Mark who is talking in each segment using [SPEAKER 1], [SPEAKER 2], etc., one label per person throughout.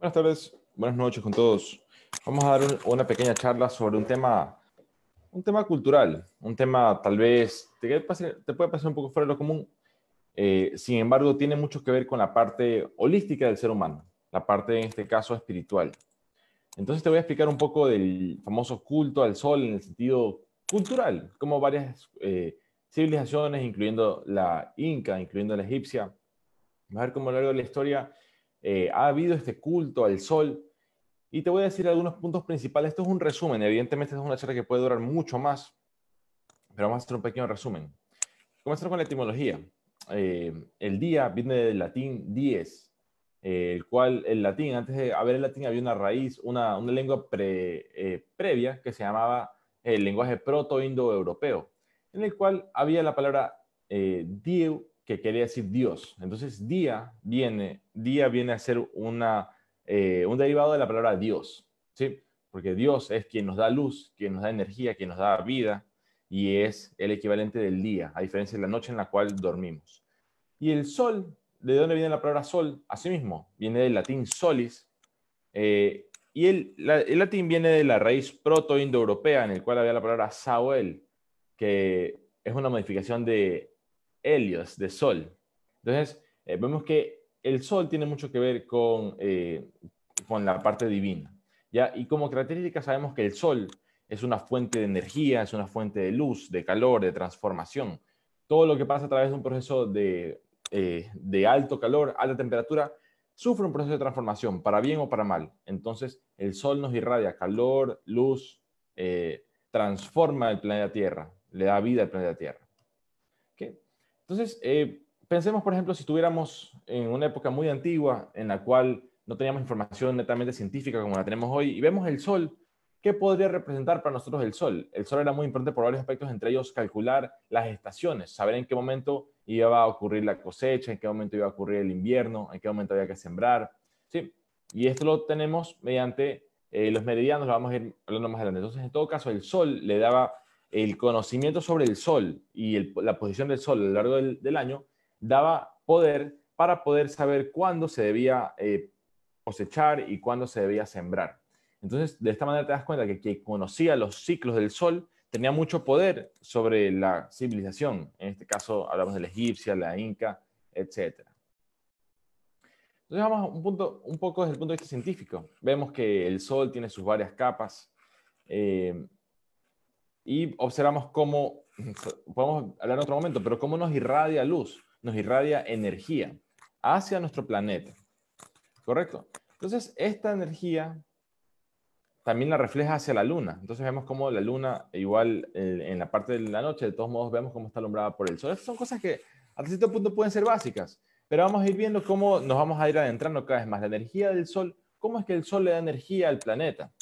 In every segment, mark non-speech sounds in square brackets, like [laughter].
[SPEAKER 1] Buenas tardes, buenas noches con todos. Vamos a dar una pequeña charla sobre un tema, un tema cultural, un tema tal vez te, te puede pasar un poco fuera de lo común, eh, sin embargo tiene mucho que ver con la parte holística del ser humano, la parte en este caso espiritual. Entonces te voy a explicar un poco del famoso culto al sol en el sentido cultural, como varias eh, civilizaciones, incluyendo la inca, incluyendo la egipcia, va a ver cómo a lo largo de la historia eh, ha habido este culto al sol. Y te voy a decir algunos puntos principales. Esto es un resumen. Evidentemente, es una charla que puede durar mucho más, pero vamos a hacer un pequeño resumen. Comenzar con la etimología. Eh, el día viene del latín dies, eh, el cual el latín, antes de haber el latín, había una raíz, una, una lengua previa que se llamaba el lenguaje proto-indo-europeo, en el cual había la palabra dieu que quería decir Dios. Entonces, día viene, día viene a ser una, eh, un derivado de la palabra Dios, ¿sí? Porque Dios es quien nos da luz, quien nos da energía, quien nos da vida, y es el equivalente del día, a diferencia de la noche en la cual dormimos. Y el sol, ¿de dónde viene la palabra sol? Asimismo, viene del latín solis, eh, y el, el, latín viene de la raíz proto-indoeuropea, en el cual había la palabra saoel, que es una modificación de helios, de sol. Entonces, eh, vemos que el sol tiene mucho que ver con, eh, con la parte divina. ¿ya? Y como característica sabemos que el sol es una fuente de energía, es una fuente de luz, de calor, de transformación. Todo lo que pasa a través de un proceso de, eh, de alto calor, alta temperatura, sufre un proceso de transformación, para bien o para mal. Entonces, el sol nos irradia calor, luz, transforma el planeta Tierra, le da vida al planeta Tierra. Entonces, eh, pensemos, por ejemplo, si estuviéramos en una época muy antigua en la cual no teníamos información netamente científica como la tenemos hoy y vemos el Sol, ¿qué podría representar para nosotros el Sol? El Sol era muy importante por varios aspectos, entre ellos calcular las estaciones, saber en qué momento iba a ocurrir la cosecha, en qué momento iba a ocurrir el invierno, en qué momento había que sembrar. ¿sí? Y esto lo tenemos mediante eh, los meridianos, lo vamos a ir hablando más adelante. Entonces, en todo caso, el Sol le daba el conocimiento sobre el sol y la posición del sol a lo largo del, año daba poder para poder saber cuándo se debía eh, cosechar y cuándo se debía sembrar. Entonces, de esta manera te das cuenta que quien conocía los ciclos del sol tenía mucho poder sobre la civilización. En este caso, hablamos de la egipcia, la inca, etc. Entonces, vamos un, punto, un poco desde el punto de vista científico. Vemos que el sol tiene sus varias capas. Eh, y observamos cómo, [laughs] podemos hablar en otro momento, pero cómo nos irradia luz, nos irradia energía hacia nuestro planeta. ¿Correcto? Entonces, esta energía también la refleja hacia la luna. Entonces vemos cómo la luna, igual eh, en la parte de la noche, de todos modos vemos cómo está alumbrada por el sol. Estas son cosas que a cierto punto pueden ser básicas, pero vamos a ir viendo cómo nos vamos a ir adentrando cada vez más. La energía del sol, ¿cómo es que el sol le da energía al planeta?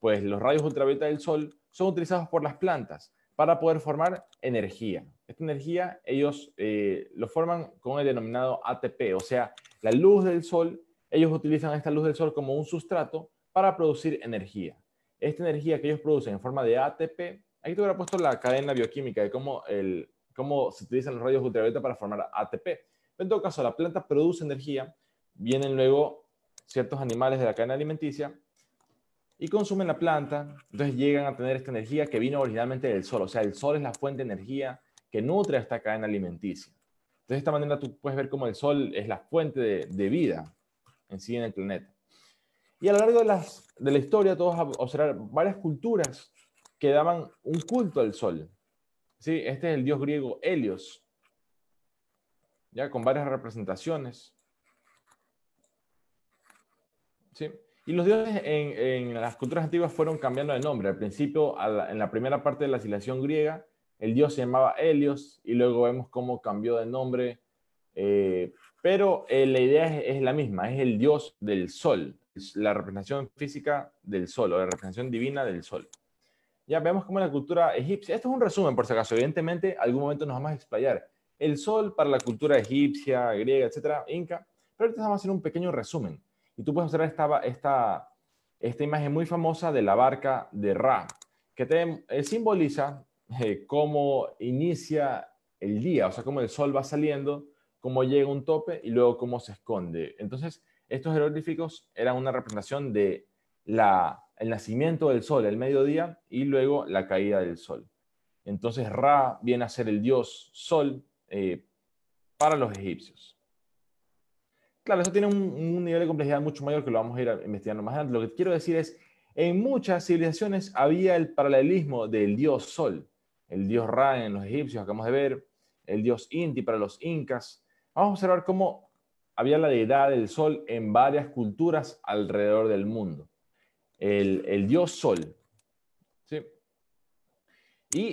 [SPEAKER 1] Pues los rayos ultravioleta del sol son utilizados por las plantas para poder formar energía. Esta energía ellos eh, lo forman con el denominado ATP, o sea, la luz del sol, ellos utilizan esta luz del sol como un sustrato para producir energía. Esta energía que ellos producen en forma de ATP, aquí te hubiera puesto la cadena bioquímica de cómo, el, cómo se utilizan los rayos ultravioleta para formar ATP. En todo caso, la planta produce energía, vienen luego ciertos animales de la cadena alimenticia y consumen la planta, entonces llegan a tener esta energía que vino originalmente del sol. O sea, el sol es la fuente de energía que nutre esta cadena alimenticia. Entonces, de esta manera tú puedes ver cómo el sol es la fuente de, vida en sí en el planeta. Y a lo largo de, las, de la historia, todos observar varias culturas que daban un culto al sol. ¿Sí? Este es el dios griego Helios, ya con varias representaciones. ¿Sí? Y los dioses en, las culturas antiguas fueron cambiando de nombre. Al principio, en la primera parte de la civilización griega, el dios se llamaba Helios y luego vemos cómo cambió de nombre. Eh, pero eh, la idea es, la misma, es el dios del sol, la representación física del sol o la representación divina del sol. Ya vemos cómo en la cultura egipcia, esto es un resumen por si acaso, evidentemente algún momento nos vamos a explayar. El sol para la cultura egipcia, griega, etcétera, inca, pero ahorita vamos a hacer un pequeño resumen. Y tú puedes observar esta, esta, esta imagen muy famosa de la barca de Ra, que te, eh, simboliza eh, cómo inicia el día, o sea, cómo el sol va saliendo, cómo llega un tope y luego cómo se esconde. Entonces, estos jeroglíficos eran una representación de la, el nacimiento del sol, el mediodía, y luego la caída del sol. Entonces Ra viene a ser el dios sol eh, para los egipcios. Claro, eso tiene un, nivel de complejidad mucho mayor que lo vamos a ir investigando más adelante. Lo que quiero decir es, en muchas civilizaciones había el paralelismo del dios sol, el dios Ra en los egipcios, acabamos de ver, el dios Inti para los incas. Vamos a observar cómo había la deidad del sol en varias culturas alrededor del mundo. El, el dios sol. ¿sí? Y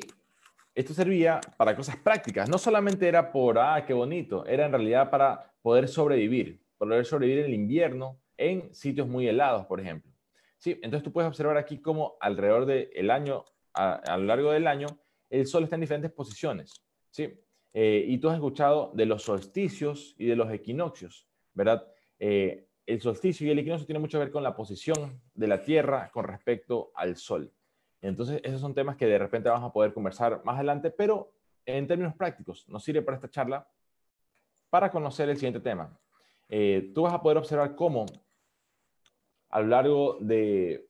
[SPEAKER 1] esto servía para cosas prácticas. No solamente era por, ah, qué bonito, era en realidad para poder sobrevivir, poder sobrevivir el invierno en sitios muy helados, por ejemplo. Sí, entonces tú puedes observar aquí cómo alrededor del año, a, lo largo del año, el sol está en diferentes posiciones. Sí, eh, y tú has escuchado de los solsticios y de los equinoccios, ¿verdad? Eh, el solsticio y el equinoccio tienen mucho que ver con la posición de la Tierra con respecto al Sol. Entonces, esos son temas que de repente vamos a poder conversar más adelante, pero en términos prácticos, nos sirve para esta charla para conocer el siguiente tema. Eh, tú vas a poder observar cómo a lo largo de,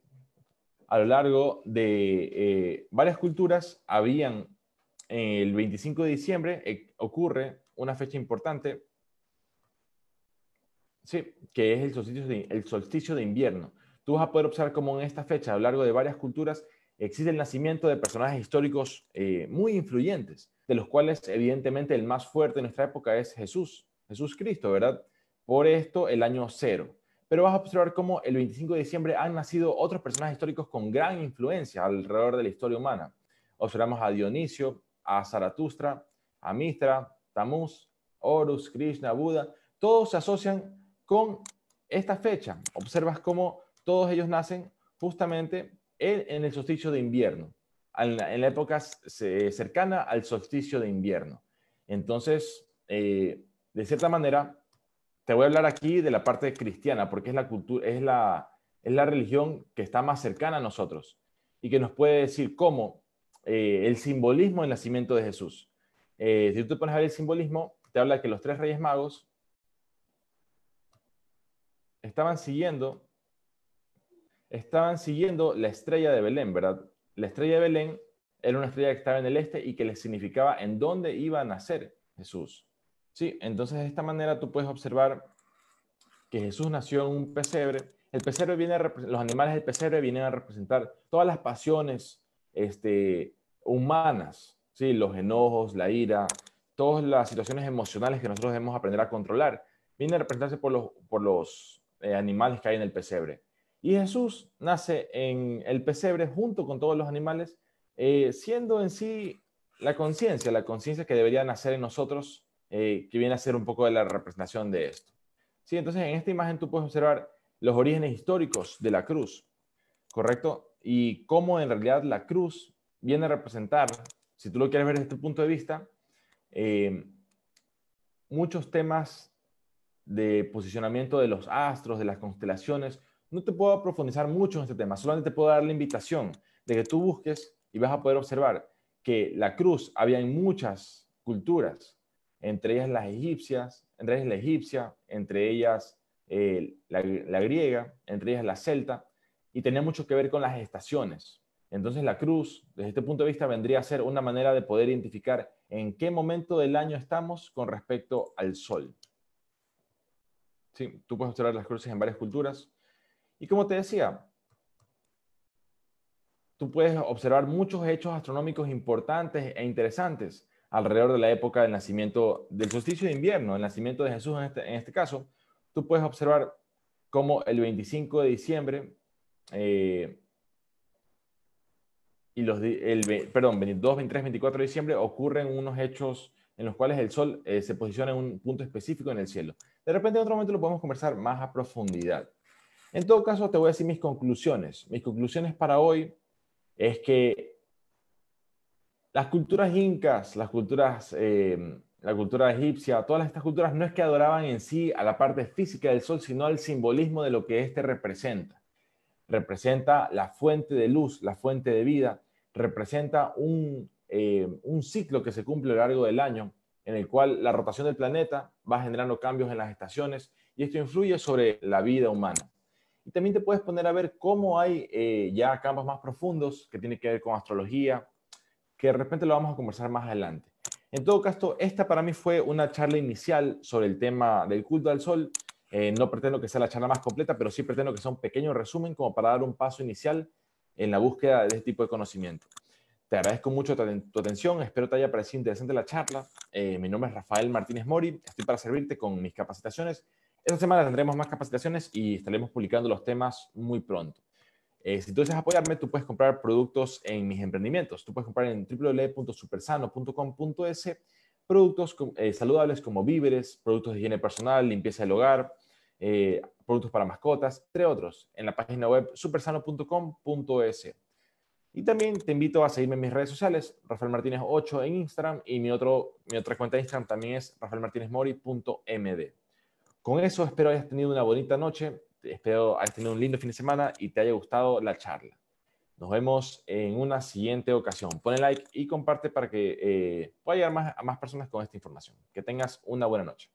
[SPEAKER 1] a lo largo de eh, varias culturas habían, el 25 de diciembre eh, ocurre una fecha importante, sí, que es el solsticio, de, invierno. Tú vas a poder observar cómo en esta fecha, a lo largo de varias culturas, existe el nacimiento de personajes históricos eh, muy influyentes, de los cuales evidentemente el más fuerte en nuestra época es Jesús, Jesús Cristo, ¿verdad? Por esto el año cero. Pero vas a observar cómo el 25 de diciembre han nacido otros personajes históricos con gran influencia alrededor de la historia humana. Observamos a Dionisio, a Zaratustra, a Mistra, Tamuz, Horus, Krishna, Buda, todos se asocian con esta fecha. Observas cómo todos ellos nacen justamente en, el solsticio de invierno, en la, época cercana al solsticio de invierno. Entonces, eh, de cierta manera, te voy a hablar aquí de la parte cristiana, porque es la cultura, es la, es la religión que está más cercana a nosotros y que nos puede decir cómo eh, el simbolismo del nacimiento de Jesús. Eh, si tú te pones a ver el simbolismo, te habla que los tres reyes magos estaban siguiendo estaban siguiendo la estrella de Belén, ¿verdad? La estrella de Belén era una estrella que estaba en el este y que les significaba en dónde iba a nacer Jesús. Sí, entonces de esta manera tú puedes observar que Jesús nació en un pesebre. El pesebre viene los animales del pesebre vienen a representar todas las pasiones este, humanas, ¿sí? los enojos, la ira, todas las situaciones emocionales que nosotros debemos aprender a controlar. Vienen a representarse por los, por los eh, animales que hay en el pesebre. Y Jesús nace en el pesebre junto con todos los animales, eh, siendo en sí la conciencia, la conciencia que debería nacer en nosotros, eh, que viene a ser un poco de la representación de esto. Sí, entonces en esta imagen tú puedes observar los orígenes históricos de la cruz, ¿correcto? Y cómo en realidad la cruz viene a representar, si tú lo quieres ver desde este punto de vista, eh, muchos temas de posicionamiento de los astros, de las constelaciones, no te puedo profundizar mucho en este tema, solamente te puedo dar la invitación de que tú busques y vas a poder observar que la cruz había en muchas culturas, entre ellas las egipcias, entre ellas la egipcia, entre ellas eh, la, la, griega, entre ellas la celta, y tenía mucho que ver con las estaciones. Entonces la cruz, desde este punto de vista, vendría a ser una manera de poder identificar en qué momento del año estamos con respecto al sol. Sí, tú puedes observar las cruces en varias culturas. Y como te decía, tú puedes observar muchos hechos astronómicos importantes e interesantes alrededor de la época del nacimiento del solsticio de invierno, el nacimiento de Jesús en este, este caso. Tú puedes observar cómo el 25 de diciembre eh, y los, el, perdón, 22, 23, 24 de diciembre ocurren unos hechos en los cuales el Sol eh, se posiciona en un punto específico en el cielo. De repente en otro momento lo podemos conversar más a profundidad. En todo caso, te voy a decir mis conclusiones. Mis conclusiones para hoy es que las culturas incas, las culturas, eh, la cultura egipcia, todas estas culturas no es que adoraban en sí a la parte física del sol, sino al simbolismo de lo que éste representa. Representa la fuente de luz, la fuente de vida, representa un, eh, un ciclo que se cumple a lo largo del año, en el cual la rotación del planeta va generando cambios en las estaciones y esto influye sobre la vida humana. Y también te puedes poner a ver cómo hay eh, ya campos más profundos que tienen que ver con astrología, que de repente lo vamos a conversar más adelante. En todo caso, esta para mí fue una charla inicial sobre el tema del culto al sol. Eh, no pretendo que sea la charla más completa, pero sí pretendo que sea un pequeño resumen como para dar un paso inicial en la búsqueda de este tipo de conocimiento. Te agradezco mucho tu, atención, espero te haya parecido interesante la charla. Eh, mi nombre es Rafael Martínez Mori, estoy para servirte con mis capacitaciones. Esta semana tendremos más capacitaciones y estaremos publicando los temas muy pronto. Eh, si tú deseas apoyarme, tú puedes comprar productos en mis emprendimientos. Tú puedes comprar en www.supersano.com.es productos eh, saludables como víveres, productos de higiene personal, limpieza del hogar, eh, productos para mascotas, entre otros, en la página web supersano.com.es. Y también te invito a seguirme en mis redes sociales, Rafael Martínez 8 en Instagram y mi, otro, mi otra cuenta de Instagram también es rafaelmartinezmori.md. Con eso espero hayas tenido una bonita noche espero hayas tenido un lindo fin de semana y te haya gustado la charla. Nos vemos en una siguiente ocasión. Pone like y comparte para que eh, pueda llegar más, a más personas con esta información. Que tengas una buena noche.